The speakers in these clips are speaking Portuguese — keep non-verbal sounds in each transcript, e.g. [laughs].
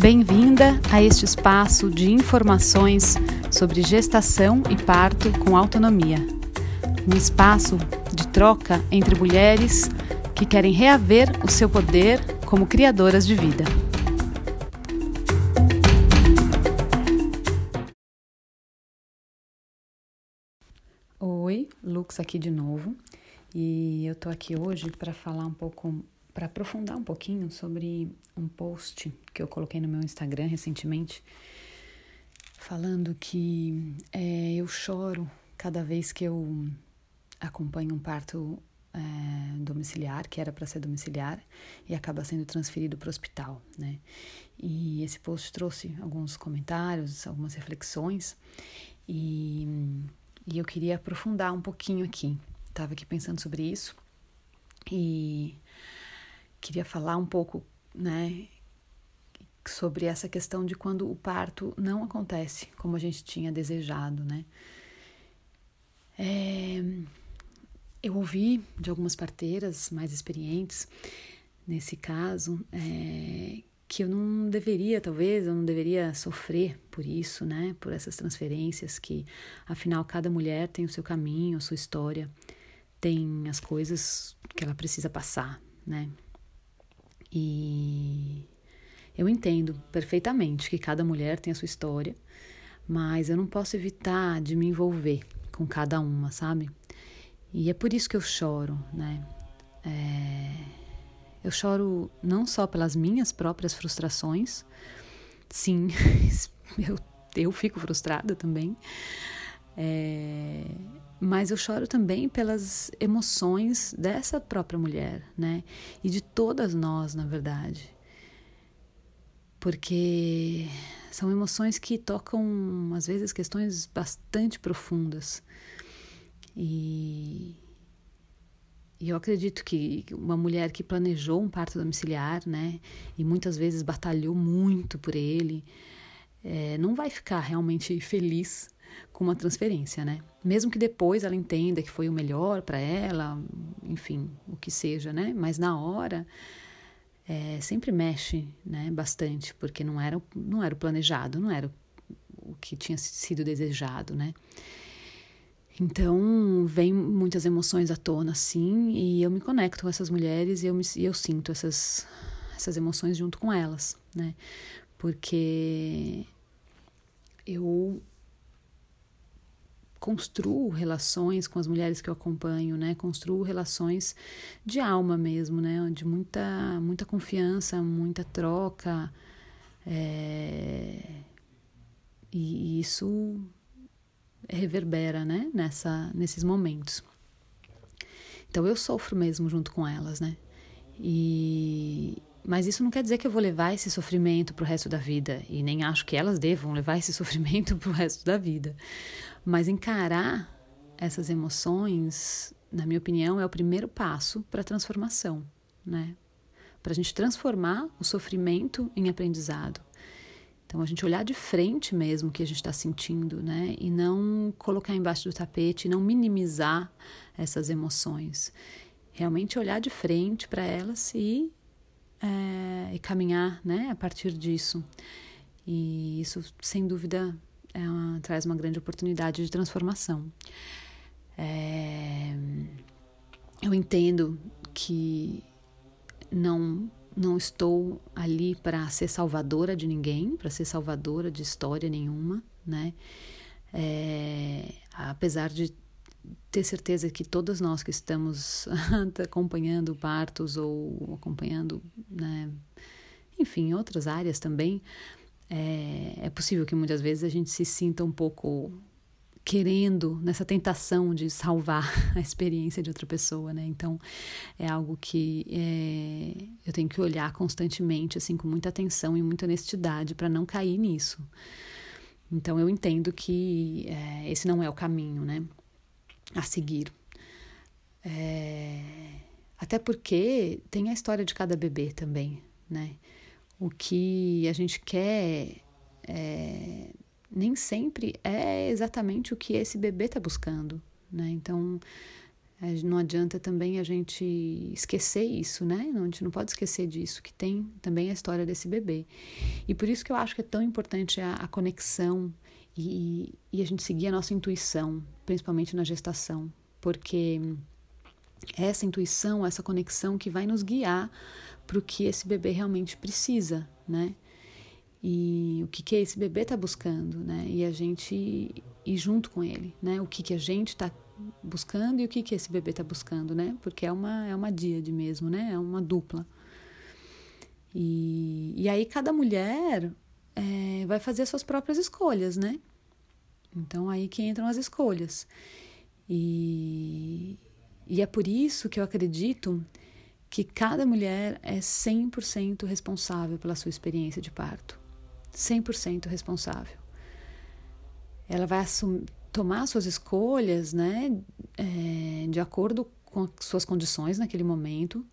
Bem-vinda a este espaço de informações sobre gestação e parto com autonomia. Um espaço de troca entre mulheres que querem reaver o seu poder como criadoras de vida. Oi, Lux aqui de novo. E eu tô aqui hoje para falar um pouco para aprofundar um pouquinho sobre um post que eu coloquei no meu Instagram recentemente, falando que é, eu choro cada vez que eu acompanho um parto é, domiciliar, que era para ser domiciliar, e acaba sendo transferido para o hospital, né? E esse post trouxe alguns comentários, algumas reflexões, e, e eu queria aprofundar um pouquinho aqui. Estava aqui pensando sobre isso, e queria falar um pouco, né, sobre essa questão de quando o parto não acontece como a gente tinha desejado, né? É, eu ouvi de algumas parteiras mais experientes nesse caso é, que eu não deveria, talvez, eu não deveria sofrer por isso, né? Por essas transferências que, afinal, cada mulher tem o seu caminho, a sua história, tem as coisas que ela precisa passar, né? E eu entendo perfeitamente que cada mulher tem a sua história, mas eu não posso evitar de me envolver com cada uma, sabe? E é por isso que eu choro, né? É... Eu choro não só pelas minhas próprias frustrações, sim, [laughs] eu, eu fico frustrada também, é, mas eu choro também pelas emoções dessa própria mulher, né? E de todas nós, na verdade. Porque são emoções que tocam, às vezes, questões bastante profundas. E, e eu acredito que uma mulher que planejou um parto domiciliar, né? E muitas vezes batalhou muito por ele, é, não vai ficar realmente feliz com uma transferência, né? Mesmo que depois ela entenda que foi o melhor para ela, enfim, o que seja, né? Mas na hora é, sempre mexe, né? Bastante, porque não era, não era o planejado, não era o que tinha sido desejado, né? Então, vem muitas emoções à tona, sim, e eu me conecto com essas mulheres e eu, me, eu sinto essas, essas emoções junto com elas, né? Porque eu construo relações com as mulheres que eu acompanho, né? Construo relações de alma mesmo, né? De muita, muita confiança, muita troca. É... E isso reverbera, né? Nessa, nesses momentos. Então eu sofro mesmo junto com elas, né? E, mas isso não quer dizer que eu vou levar esse sofrimento para o resto da vida, e nem acho que elas devam levar esse [laughs] sofrimento para o resto da vida. Mas encarar essas emoções, na minha opinião, é o primeiro passo para a transformação, né? Para a gente transformar o sofrimento em aprendizado. Então, a gente olhar de frente mesmo o que a gente está sentindo, né? E não colocar embaixo do tapete, não minimizar essas emoções. Realmente olhar de frente para elas e, é, e caminhar, né? A partir disso. E isso, sem dúvida, é uma, traz uma grande oportunidade de transformação. É, eu entendo que não não estou ali para ser salvadora de ninguém, para ser salvadora de história nenhuma, né? É, apesar de ter certeza que todas nós que estamos [laughs] acompanhando partos ou acompanhando, né, enfim, outras áreas também, é, é possível que muitas vezes a gente se sinta um pouco querendo nessa tentação de salvar [laughs] a experiência de outra pessoa, né? Então é algo que é, eu tenho que olhar constantemente, assim, com muita atenção e muita honestidade para não cair nisso. Então eu entendo que é, esse não é o caminho, né? A seguir. É, até porque tem a história de cada bebê também, né? O que a gente quer é, nem sempre é exatamente o que esse bebê está buscando. Né? Então, Não adianta também a gente esquecer isso, né? A gente não pode esquecer disso, que tem também a história desse bebê. E por isso que eu acho que é tão importante a, a conexão e, e a gente seguir a nossa intuição, principalmente na gestação, porque essa intuição, essa conexão que vai nos guiar para o que esse bebê realmente precisa, né? E o que, que esse bebê está buscando, né? E a gente ir junto com ele, né? O que, que a gente está buscando e o que, que esse bebê está buscando, né? Porque é uma, é uma díade mesmo, né? É uma dupla. E, e aí cada mulher é, vai fazer as suas próprias escolhas, né? Então aí que entram as escolhas. E, e é por isso que eu acredito que cada mulher é 100% responsável pela sua experiência de parto. 100% responsável. Ela vai tomar suas escolhas né, é, de acordo com as suas condições naquele momento,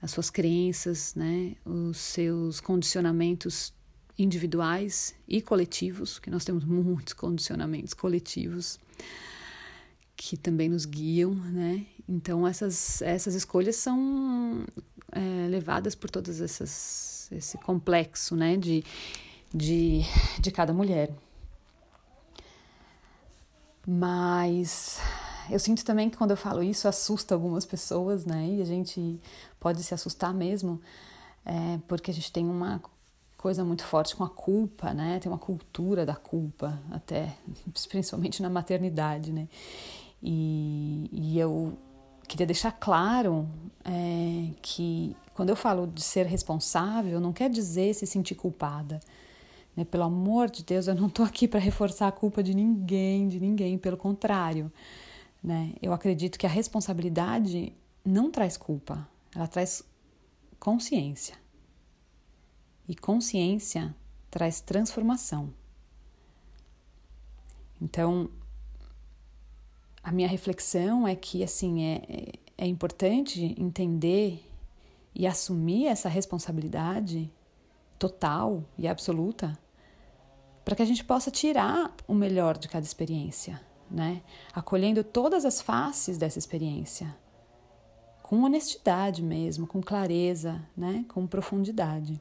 as suas crenças, né, os seus condicionamentos individuais e coletivos, que nós temos [laughs] muitos condicionamentos coletivos que também nos guiam, né? Então essas essas escolhas são é, levadas por todas essas esse complexo, né? De de de cada mulher. Mas eu sinto também que quando eu falo isso assusta algumas pessoas, né? E a gente pode se assustar mesmo, é, porque a gente tem uma coisa muito forte com a culpa, né? Tem uma cultura da culpa, até principalmente na maternidade, né? E, e eu queria deixar claro é, que quando eu falo de ser responsável, não quer dizer se sentir culpada. Né? Pelo amor de Deus, eu não estou aqui para reforçar a culpa de ninguém, de ninguém, pelo contrário. Né? Eu acredito que a responsabilidade não traz culpa, ela traz consciência. E consciência traz transformação. Então, a minha reflexão é que assim é, é importante entender e assumir essa responsabilidade total e absoluta para que a gente possa tirar o melhor de cada experiência, né? Acolhendo todas as faces dessa experiência, com honestidade mesmo, com clareza, né? Com profundidade.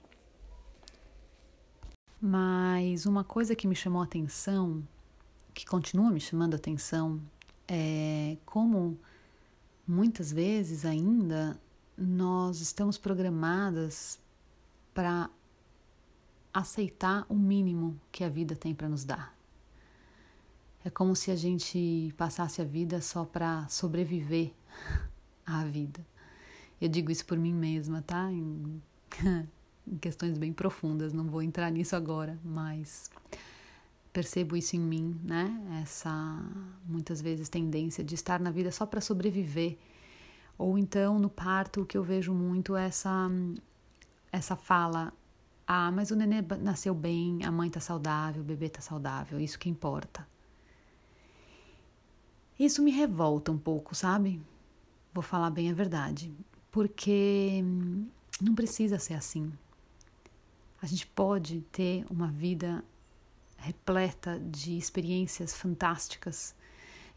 Mas uma coisa que me chamou a atenção, que continua me chamando a atenção, é como muitas vezes ainda nós estamos programadas para aceitar o mínimo que a vida tem para nos dar. É como se a gente passasse a vida só para sobreviver [laughs] à vida. Eu digo isso por mim mesma, tá? Em, [laughs] em questões bem profundas, não vou entrar nisso agora, mas percebo isso em mim, né? Essa muitas vezes tendência de estar na vida só para sobreviver. Ou então no parto o que eu vejo muito é essa essa fala: "Ah, mas o nenê nasceu bem, a mãe tá saudável, o bebê tá saudável, isso que importa". Isso me revolta um pouco, sabe? Vou falar bem a verdade, porque não precisa ser assim. A gente pode ter uma vida repleta de experiências fantásticas,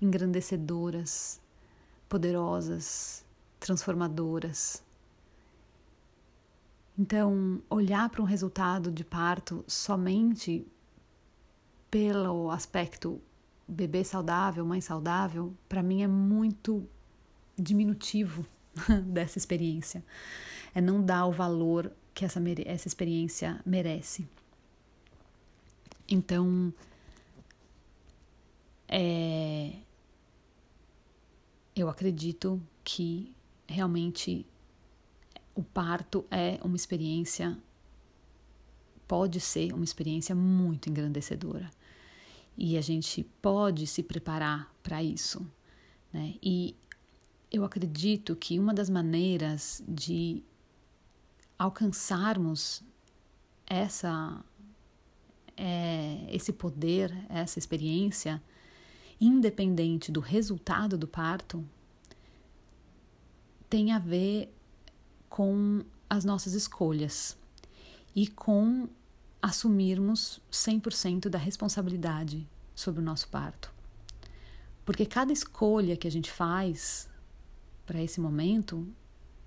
engrandecedoras, poderosas, transformadoras. Então, olhar para um resultado de parto somente pelo aspecto bebê saudável, mãe saudável, para mim é muito diminutivo [laughs] dessa experiência. É não dar o valor que essa, essa experiência merece. Então, é, eu acredito que realmente o parto é uma experiência, pode ser uma experiência muito engrandecedora. E a gente pode se preparar para isso. Né? E eu acredito que uma das maneiras de alcançarmos essa é, esse poder, essa experiência, independente do resultado do parto, tem a ver com as nossas escolhas e com assumirmos 100% da responsabilidade sobre o nosso parto. Porque cada escolha que a gente faz para esse momento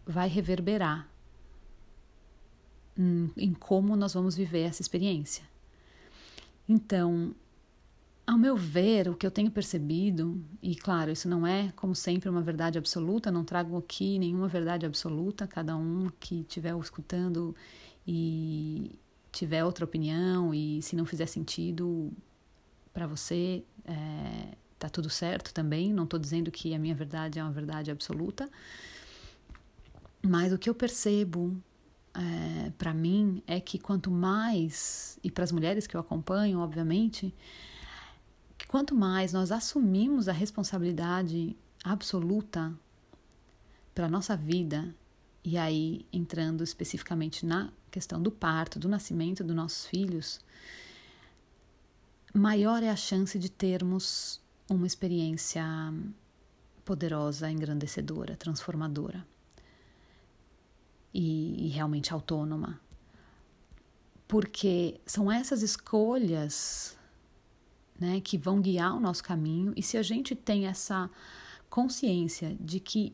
vai reverberar em, em como nós vamos viver essa experiência. Então, ao meu ver, o que eu tenho percebido, e claro, isso não é, como sempre, uma verdade absoluta, não trago aqui nenhuma verdade absoluta, cada um que estiver escutando e tiver outra opinião, e se não fizer sentido para você, é, tá tudo certo também. Não estou dizendo que a minha verdade é uma verdade absoluta, mas o que eu percebo é, para mim é que quanto mais, e para as mulheres que eu acompanho, obviamente, que quanto mais nós assumimos a responsabilidade absoluta pela nossa vida, e aí entrando especificamente na questão do parto, do nascimento dos nossos filhos, maior é a chance de termos uma experiência poderosa, engrandecedora, transformadora e, e realmente autônoma. Porque são essas escolhas né, que vão guiar o nosso caminho, e se a gente tem essa consciência de que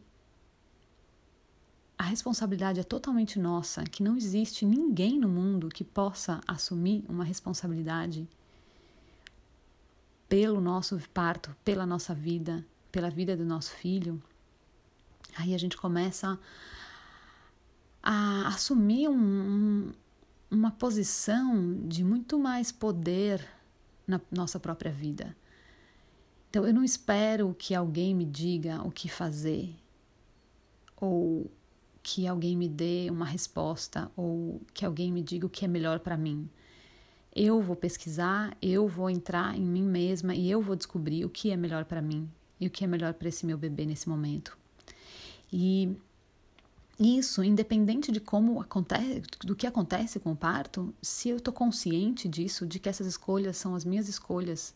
a responsabilidade é totalmente nossa, que não existe ninguém no mundo que possa assumir uma responsabilidade pelo nosso parto, pela nossa vida, pela vida do nosso filho, aí a gente começa a assumir um, um, uma posição de muito mais poder na nossa própria vida. Então, eu não espero que alguém me diga o que fazer, ou que alguém me dê uma resposta, ou que alguém me diga o que é melhor para mim. Eu vou pesquisar, eu vou entrar em mim mesma e eu vou descobrir o que é melhor para mim e o que é melhor para esse meu bebê nesse momento. E isso, independente de como acontece, do que acontece com o parto, se eu estou consciente disso, de que essas escolhas são as minhas escolhas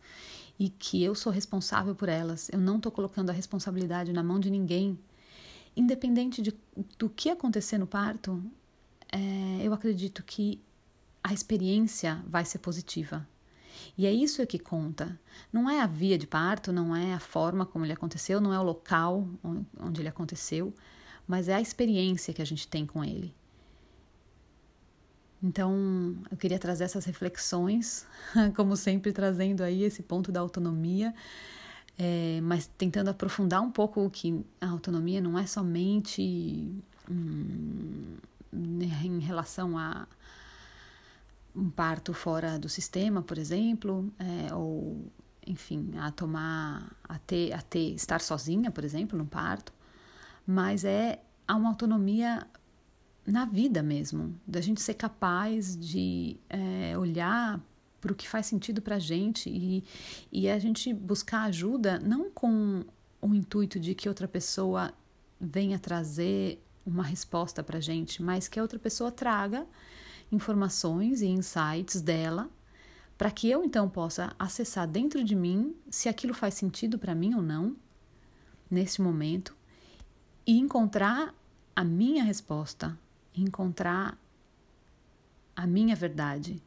e que eu sou responsável por elas, eu não estou colocando a responsabilidade na mão de ninguém, independente de, do que acontecer no parto, é, eu acredito que a experiência vai ser positiva. E é isso que conta. Não é a via de parto, não é a forma como ele aconteceu, não é o local onde ele aconteceu mas é a experiência que a gente tem com ele. Então, eu queria trazer essas reflexões, [laughs] como sempre trazendo aí esse ponto da autonomia, é, mas tentando aprofundar um pouco que a autonomia não é somente hum, em relação a um parto fora do sistema, por exemplo, é, ou enfim, a tomar, a ter, a ter, estar sozinha, por exemplo, no parto, mas é uma autonomia na vida mesmo, da gente ser capaz de é, olhar para o que faz sentido para a gente e, e a gente buscar ajuda não com o intuito de que outra pessoa venha trazer uma resposta para a gente, mas que a outra pessoa traga informações e insights dela para que eu então possa acessar dentro de mim se aquilo faz sentido para mim ou não nesse momento e encontrar a minha resposta, encontrar a minha verdade.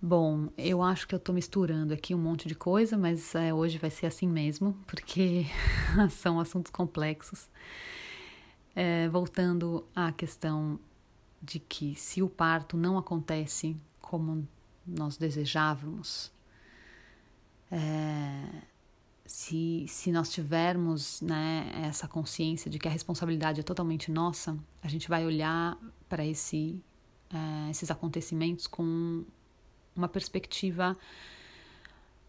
Bom, eu acho que eu estou misturando aqui um monte de coisa, mas é, hoje vai ser assim mesmo, porque [laughs] são assuntos complexos. É, voltando à questão de que se o parto não acontece como nós desejávamos, é, se, se nós tivermos né, essa consciência de que a responsabilidade é totalmente nossa, a gente vai olhar para esse, é, esses acontecimentos com uma perspectiva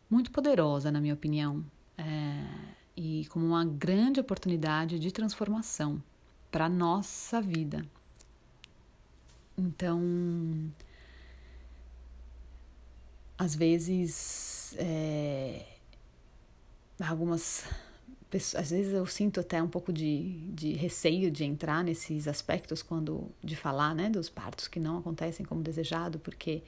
muito poderosa, na minha opinião, é, e como uma grande oportunidade de transformação para nossa vida. Então, às vezes, é, algumas às vezes eu sinto até um pouco de, de receio de entrar nesses aspectos quando de falar, né, dos partos que não acontecem como desejado, porque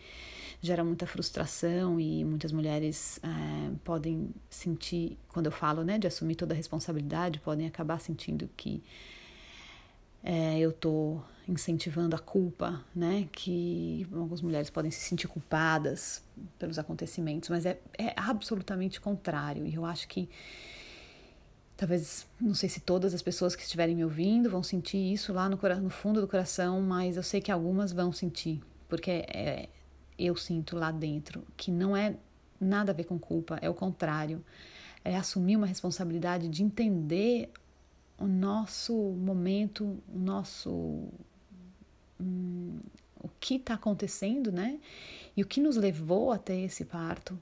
gera muita frustração e muitas mulheres é, podem sentir, quando eu falo, né, de assumir toda a responsabilidade, podem acabar sentindo que é, eu tô incentivando a culpa, né? Que algumas mulheres podem se sentir culpadas pelos acontecimentos, mas é, é absolutamente contrário. E eu acho que Talvez, não sei se todas as pessoas que estiverem me ouvindo vão sentir isso lá no, no fundo do coração, mas eu sei que algumas vão sentir, porque é, eu sinto lá dentro que não é nada a ver com culpa, é o contrário. É assumir uma responsabilidade de entender o nosso momento, o nosso. Hum, o que está acontecendo, né? E o que nos levou até esse parto,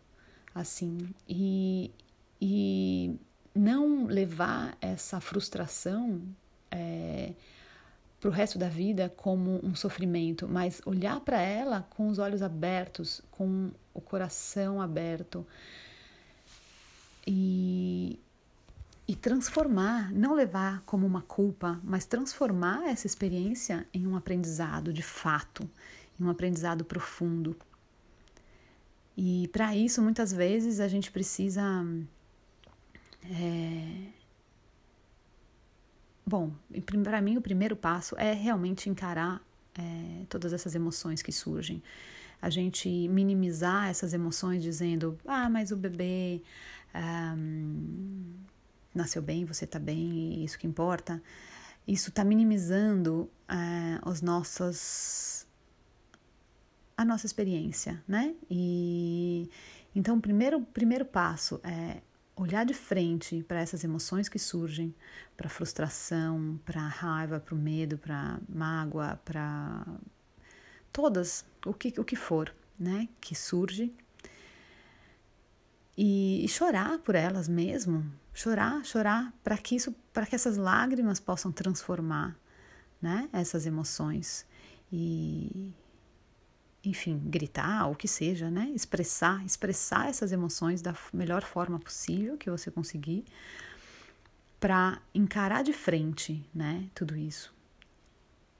assim. E, e não levar essa frustração é, para o resto da vida como um sofrimento, mas olhar para ela com os olhos abertos, com o coração aberto e, e transformar, não levar como uma culpa, mas transformar essa experiência em um aprendizado de fato, em um aprendizado profundo. E para isso, muitas vezes, a gente precisa. É... Bom, para mim, o primeiro passo é realmente encarar é, todas essas emoções que surgem. A gente minimizar essas emoções dizendo: ah, mas o bebê um, nasceu bem, você está bem, isso que importa. Isso está minimizando uh, os nossos a nossa experiência, né? E então o primeiro, primeiro passo é olhar de frente para essas emoções que surgem, para frustração, para raiva, para o medo, para mágoa, para todas, o que, o que for, né, que surge. E, e chorar por elas mesmo, chorar, chorar, para que isso, para que essas lágrimas possam transformar, né, essas emoções. E, enfim, gritar, o que seja, né? Expressar, expressar essas emoções da melhor forma possível que você conseguir para encarar de frente, né? Tudo isso.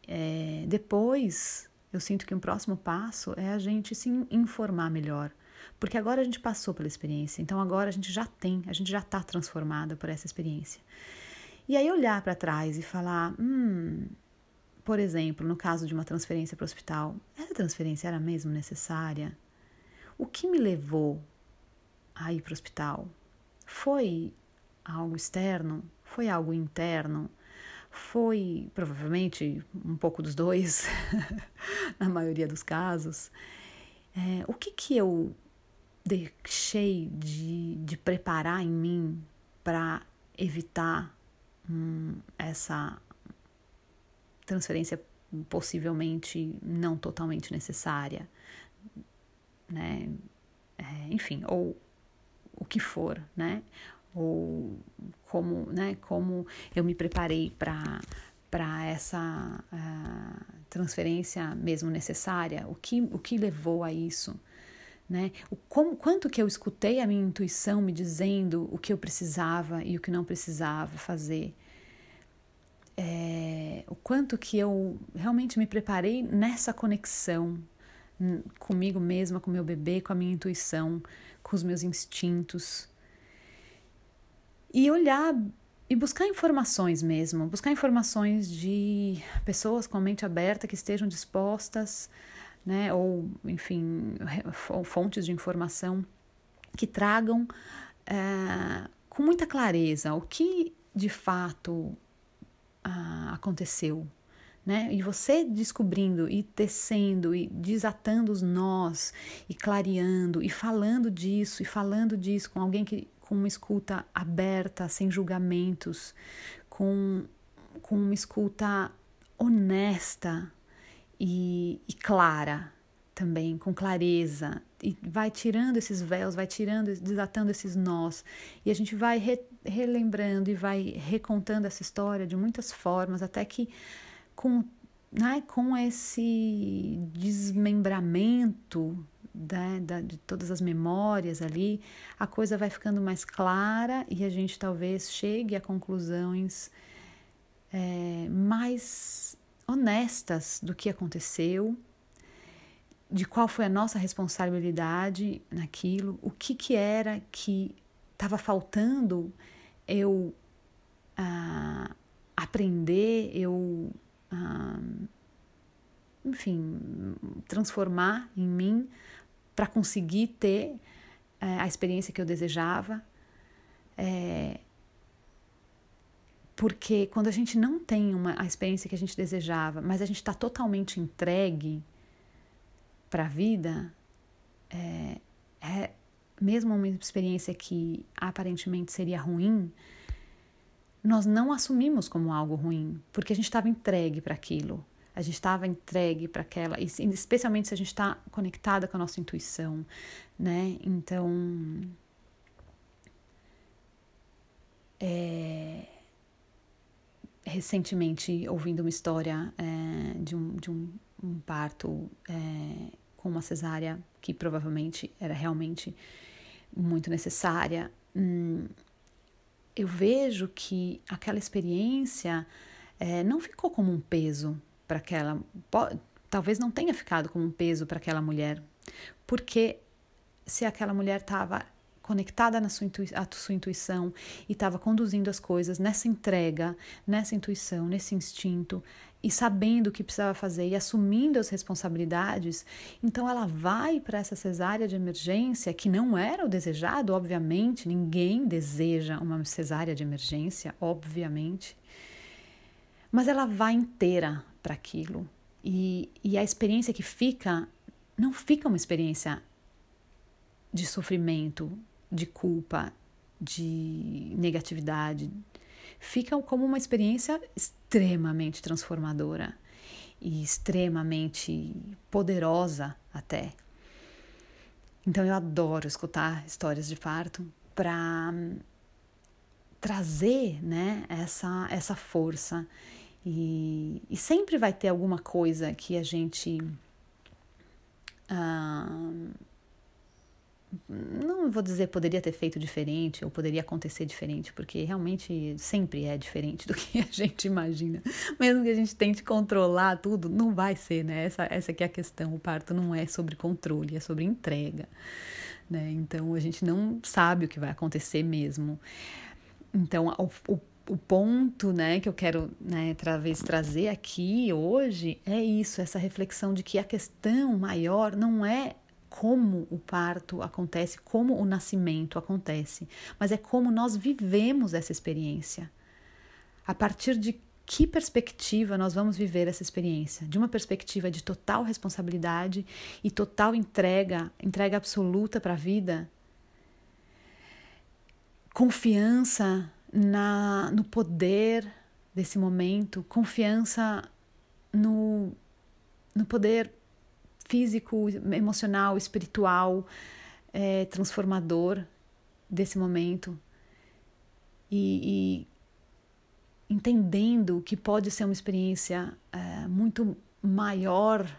É, depois, eu sinto que um próximo passo é a gente se informar melhor, porque agora a gente passou pela experiência, então agora a gente já tem, a gente já está transformada por essa experiência. E aí olhar para trás e falar, hum, por exemplo, no caso de uma transferência para o hospital, essa transferência era mesmo necessária? O que me levou a ir para o hospital? Foi algo externo? Foi algo interno? Foi provavelmente um pouco dos dois, [laughs] na maioria dos casos. É, o que, que eu deixei de, de preparar em mim para evitar hum, essa transferência possivelmente não totalmente necessária, né? É, enfim, ou o que for, né? Ou como, né? Como eu me preparei para para essa uh, transferência mesmo necessária, o que o que levou a isso, né? O como, quanto que eu escutei a minha intuição me dizendo o que eu precisava e o que não precisava fazer é, o quanto que eu realmente me preparei nessa conexão comigo mesma, com meu bebê, com a minha intuição, com os meus instintos. E olhar e buscar informações mesmo, buscar informações de pessoas com a mente aberta que estejam dispostas, né, ou enfim, fontes de informação que tragam é, com muita clareza o que de fato ah, aconteceu. Né? E você descobrindo e tecendo e desatando os nós e clareando e falando disso e falando disso com alguém que com uma escuta aberta, sem julgamentos, com, com uma escuta honesta e, e clara também, com clareza, e vai tirando esses véus, vai tirando, desatando esses nós, e a gente vai re, relembrando e vai recontando essa história de muitas formas, até que com, né, com esse desmembramento da, da, de todas as memórias ali, a coisa vai ficando mais clara e a gente talvez chegue a conclusões é, mais honestas do que aconteceu de qual foi a nossa responsabilidade naquilo, o que, que era que estava faltando eu ah, aprender, eu, ah, enfim, transformar em mim para conseguir ter eh, a experiência que eu desejava. É, Porque quando a gente não tem uma, a experiência que a gente desejava, mas a gente está totalmente entregue para a vida, é, é, mesmo uma experiência que aparentemente seria ruim, nós não assumimos como algo ruim, porque a gente estava entregue para aquilo. A gente estava entregue para aquela, especialmente se a gente está conectada com a nossa intuição, né? Então, é, recentemente ouvindo uma história é, de, um, de um, um parto é, com uma cesárea que provavelmente era realmente muito necessária. Hum, eu vejo que aquela experiência é, não ficou como um peso para aquela. Talvez não tenha ficado como um peso para aquela mulher, porque se aquela mulher estava conectada na sua, à sua intuição e estava conduzindo as coisas nessa entrega, nessa intuição, nesse instinto e sabendo o que precisava fazer e assumindo as responsabilidades, então ela vai para essa cesárea de emergência que não era o desejado, obviamente, ninguém deseja uma cesárea de emergência, obviamente. Mas ela vai inteira para aquilo. E, e a experiência que fica não fica uma experiência de sofrimento, de culpa, de negatividade, fica como uma experiência extremamente transformadora e extremamente poderosa até. Então eu adoro escutar histórias de parto para trazer, né, essa essa força e, e, sempre vai ter alguma coisa que a gente ah, não vou dizer poderia ter feito diferente ou poderia acontecer diferente, porque realmente sempre é diferente do [laughs] que a gente imagina. Mesmo que a gente tente controlar tudo, não vai ser, né? Essa, essa aqui é a questão. O parto não é sobre controle, é sobre entrega, né? Então a gente não sabe o que vai acontecer mesmo. Então o, o o ponto né, que eu quero né, talvez trazer aqui hoje é isso, essa reflexão de que a questão maior não é como o parto acontece, como o nascimento acontece, mas é como nós vivemos essa experiência. A partir de que perspectiva nós vamos viver essa experiência? De uma perspectiva de total responsabilidade e total entrega, entrega absoluta para a vida? Confiança na, no poder desse momento, confiança no, no poder físico, emocional, espiritual, é, transformador desse momento e, e, entendendo que pode ser uma experiência é, muito maior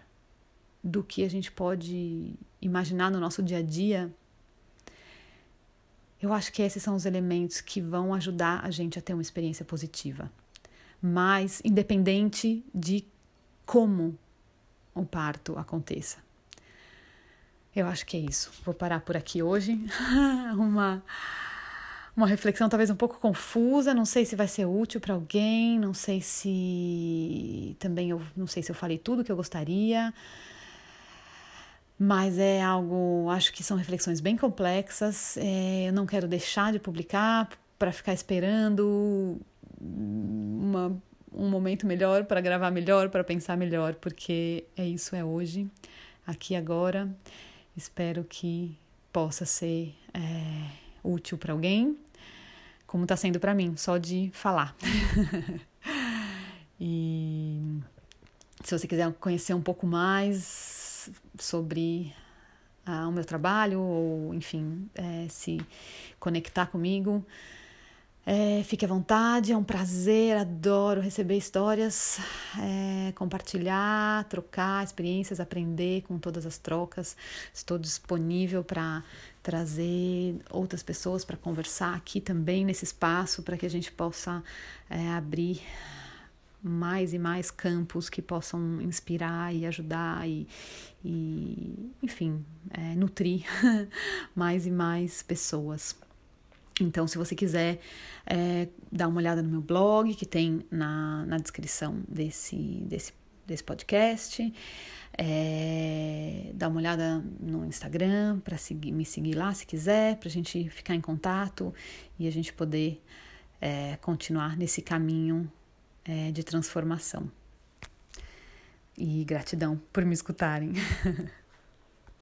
do que a gente pode imaginar no nosso dia a dia. Eu acho que esses são os elementos que vão ajudar a gente a ter uma experiência positiva. Mas, independente de como o parto aconteça. Eu acho que é isso. Vou parar por aqui hoje. [laughs] uma uma reflexão talvez um pouco confusa, não sei se vai ser útil para alguém, não sei se também eu não sei se eu falei tudo que eu gostaria. Mas é algo, acho que são reflexões bem complexas. É, eu não quero deixar de publicar para ficar esperando uma um momento melhor para gravar melhor, para pensar melhor, porque é isso é hoje, aqui agora. Espero que possa ser é, útil para alguém, como está sendo para mim, só de falar. [laughs] e se você quiser conhecer um pouco mais sobre ah, o meu trabalho, ou enfim, é, se conectar comigo, é, fique à vontade, é um prazer, adoro receber histórias, é, compartilhar, trocar experiências, aprender com todas as trocas. Estou disponível para trazer outras pessoas para conversar aqui também nesse espaço, para que a gente possa é, abrir mais e mais campos que possam inspirar e ajudar e, e enfim, é, nutrir [laughs] mais e mais pessoas. Então, se você quiser é, dar uma olhada no meu blog, que tem na, na descrição desse, desse, desse podcast, é, dá uma olhada no Instagram para me seguir lá se quiser, para a gente ficar em contato e a gente poder é, continuar nesse caminho é, de transformação. E gratidão por me escutarem. [laughs]